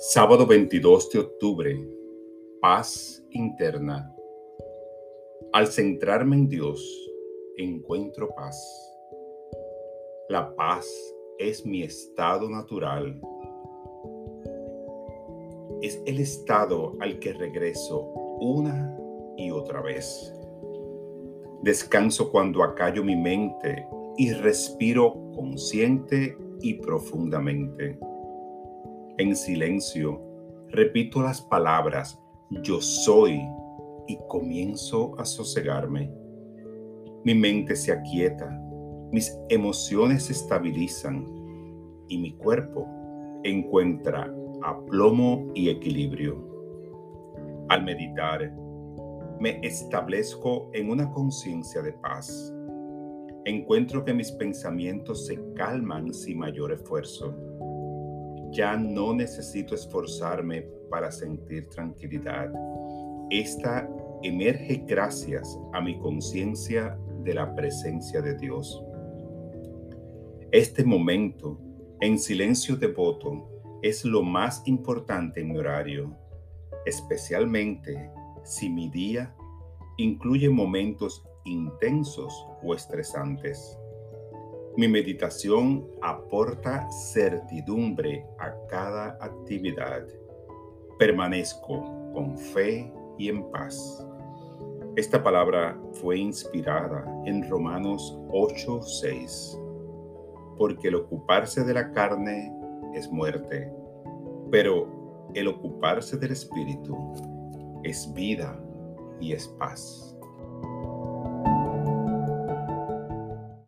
Sábado 22 de octubre. Paz interna. Al centrarme en Dios, encuentro paz. La paz es mi estado natural. Es el estado al que regreso una y otra vez. Descanso cuando acallo mi mente y respiro consciente y profundamente en silencio, repito las palabras yo soy y comienzo a sosegarme. Mi mente se aquieta, mis emociones se estabilizan y mi cuerpo encuentra aplomo y equilibrio. Al meditar, me establezco en una conciencia de paz. Encuentro que mis pensamientos se calman sin mayor esfuerzo ya no necesito esforzarme para sentir tranquilidad. Esta emerge gracias a mi conciencia de la presencia de Dios. Este momento en silencio devoto es lo más importante en mi horario, especialmente si mi día incluye momentos intensos o estresantes. Mi meditación aporta certidumbre a cada actividad. Permanezco con fe y en paz. Esta palabra fue inspirada en Romanos 8:6, porque el ocuparse de la carne es muerte, pero el ocuparse del espíritu es vida y es paz.